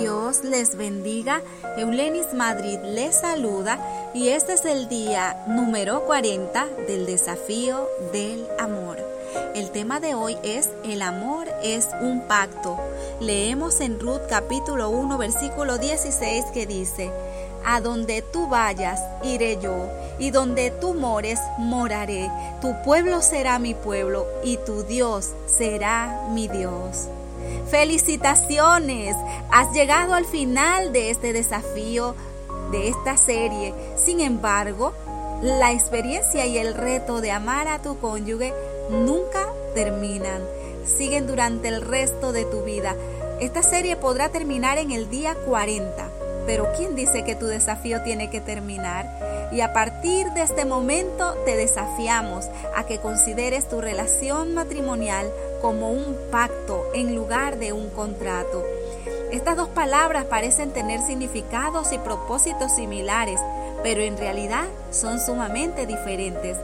Dios les bendiga. Eulenis Madrid les saluda y este es el día número 40 del desafío del amor. El tema de hoy es El amor es un pacto. Leemos en Ruth capítulo 1 versículo 16 que dice, A donde tú vayas, iré yo, y donde tú mores, moraré. Tu pueblo será mi pueblo, y tu Dios será mi Dios. Felicitaciones, has llegado al final de este desafío, de esta serie. Sin embargo, la experiencia y el reto de amar a tu cónyuge nunca terminan, siguen durante el resto de tu vida. Esta serie podrá terminar en el día 40, pero ¿quién dice que tu desafío tiene que terminar? Y a partir de este momento te desafiamos a que consideres tu relación matrimonial como un pacto en lugar de un contrato. Estas dos palabras parecen tener significados y propósitos similares, pero en realidad son sumamente diferentes.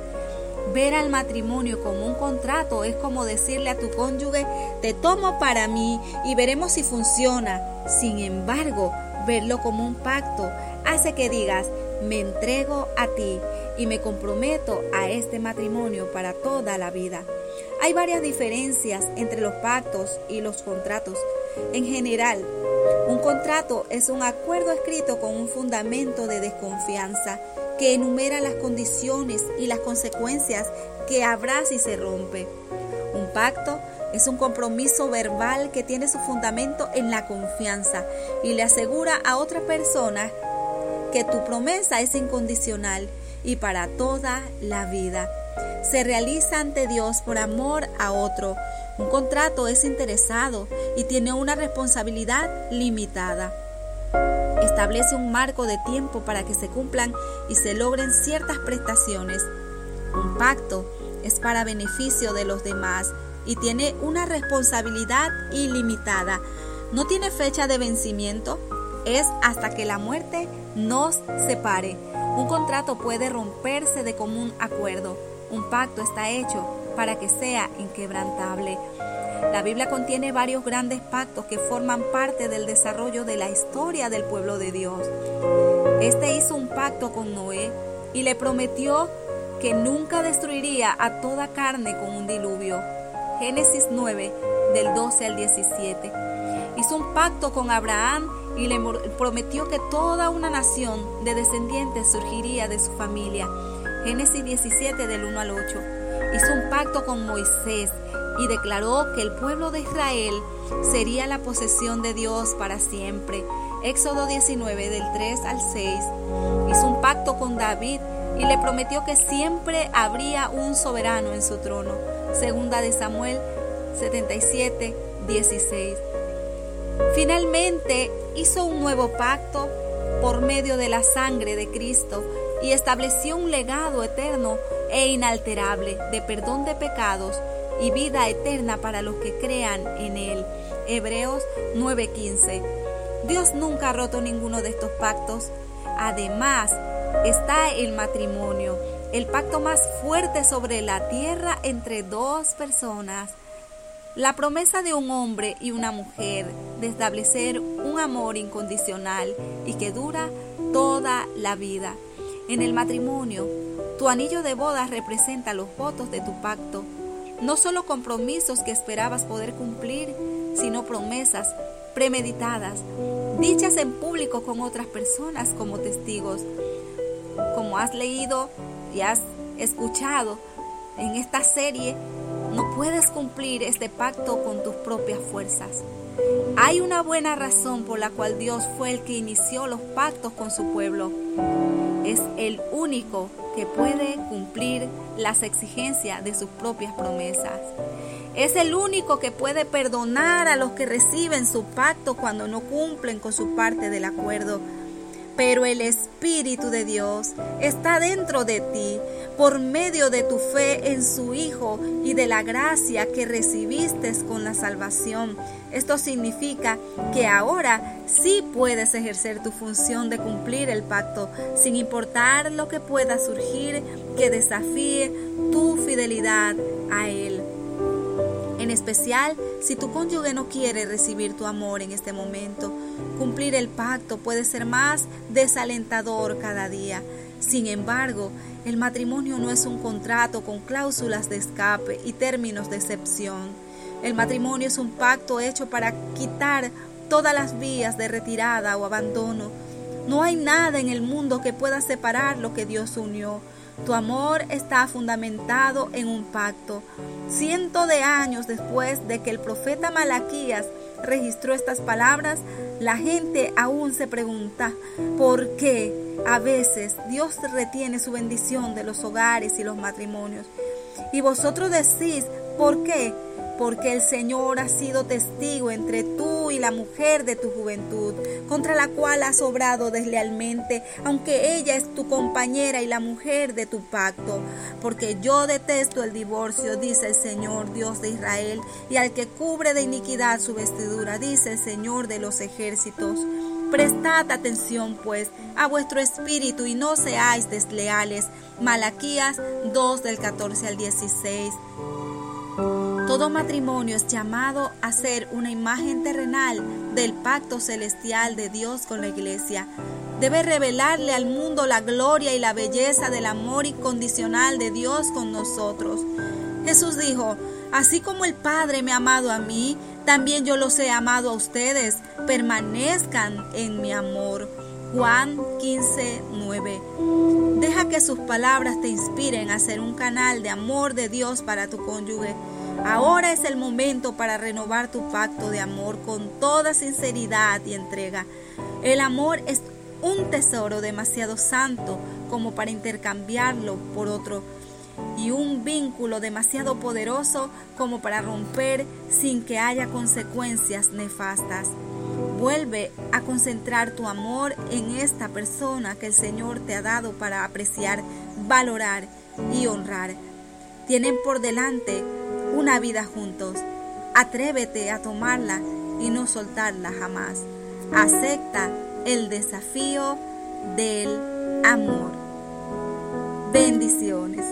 Ver al matrimonio como un contrato es como decirle a tu cónyuge, te tomo para mí y veremos si funciona. Sin embargo, verlo como un pacto hace que digas, me entrego a ti y me comprometo a este matrimonio para toda la vida. Hay varias diferencias entre los pactos y los contratos. En general, un contrato es un acuerdo escrito con un fundamento de desconfianza que enumera las condiciones y las consecuencias que habrá si se rompe. Un pacto es un compromiso verbal que tiene su fundamento en la confianza y le asegura a otra persona que tu promesa es incondicional y para toda la vida. Se realiza ante Dios por amor a otro. Un contrato es interesado y tiene una responsabilidad limitada. Establece un marco de tiempo para que se cumplan y se logren ciertas prestaciones. Un pacto es para beneficio de los demás y tiene una responsabilidad ilimitada. No tiene fecha de vencimiento, es hasta que la muerte nos separe. Un contrato puede romperse de común acuerdo. Un pacto está hecho para que sea inquebrantable. La Biblia contiene varios grandes pactos que forman parte del desarrollo de la historia del pueblo de Dios. Este hizo un pacto con Noé y le prometió que nunca destruiría a toda carne con un diluvio. Génesis 9, del 12 al 17. Hizo un pacto con Abraham y le prometió que toda una nación de descendientes surgiría de su familia. Génesis 17 del 1 al 8. Hizo un pacto con Moisés y declaró que el pueblo de Israel sería la posesión de Dios para siempre. Éxodo 19 del 3 al 6. Hizo un pacto con David y le prometió que siempre habría un soberano en su trono. Segunda de Samuel 77, 16. Finalmente hizo un nuevo pacto por medio de la sangre de Cristo y estableció un legado eterno e inalterable de perdón de pecados y vida eterna para los que crean en Él. Hebreos 9:15. Dios nunca ha roto ninguno de estos pactos. Además, está el matrimonio, el pacto más fuerte sobre la tierra entre dos personas. La promesa de un hombre y una mujer de establecer un amor incondicional y que dura toda la vida. En el matrimonio, tu anillo de bodas representa los votos de tu pacto, no solo compromisos que esperabas poder cumplir, sino promesas premeditadas, dichas en público con otras personas como testigos. Como has leído y has escuchado en esta serie, no puedes cumplir este pacto con tus propias fuerzas. Hay una buena razón por la cual Dios fue el que inició los pactos con su pueblo. Es el único que puede cumplir las exigencias de sus propias promesas. Es el único que puede perdonar a los que reciben su pacto cuando no cumplen con su parte del acuerdo pero el Espíritu de Dios está dentro de ti por medio de tu fe en su Hijo y de la gracia que recibiste con la salvación. Esto significa que ahora sí puedes ejercer tu función de cumplir el pacto, sin importar lo que pueda surgir que desafíe tu fidelidad a Él. En especial, si tu cónyuge no quiere recibir tu amor en este momento, Cumplir el pacto puede ser más desalentador cada día. Sin embargo, el matrimonio no es un contrato con cláusulas de escape y términos de excepción. El matrimonio es un pacto hecho para quitar todas las vías de retirada o abandono. No hay nada en el mundo que pueda separar lo que Dios unió. Tu amor está fundamentado en un pacto. Cientos de años después de que el profeta Malaquías registró estas palabras, la gente aún se pregunta por qué a veces Dios retiene su bendición de los hogares y los matrimonios. Y vosotros decís, ¿por qué? Porque el Señor ha sido testigo entre tú y la mujer de tu juventud, contra la cual has obrado deslealmente, aunque ella es tu compañera y la mujer de tu pacto. Porque yo detesto el divorcio, dice el Señor Dios de Israel, y al que cubre de iniquidad su vestidura, dice el Señor de los ejércitos. Prestad atención, pues, a vuestro espíritu y no seáis desleales. Malaquías 2 del 14 al 16. Todo matrimonio es llamado a ser una imagen terrenal del pacto celestial de Dios con la iglesia. Debe revelarle al mundo la gloria y la belleza del amor incondicional de Dios con nosotros. Jesús dijo, así como el Padre me ha amado a mí, también yo los he amado a ustedes. Permanezcan en mi amor. Juan 15, 9. Deja que sus palabras te inspiren a ser un canal de amor de Dios para tu cónyuge. Ahora es el momento para renovar tu pacto de amor con toda sinceridad y entrega. El amor es un tesoro demasiado santo como para intercambiarlo por otro y un vínculo demasiado poderoso como para romper sin que haya consecuencias nefastas. Vuelve a concentrar tu amor en esta persona que el Señor te ha dado para apreciar, valorar y honrar. Tienen por delante una vida juntos. Atrévete a tomarla y no soltarla jamás. Acepta el desafío del amor. Bendiciones.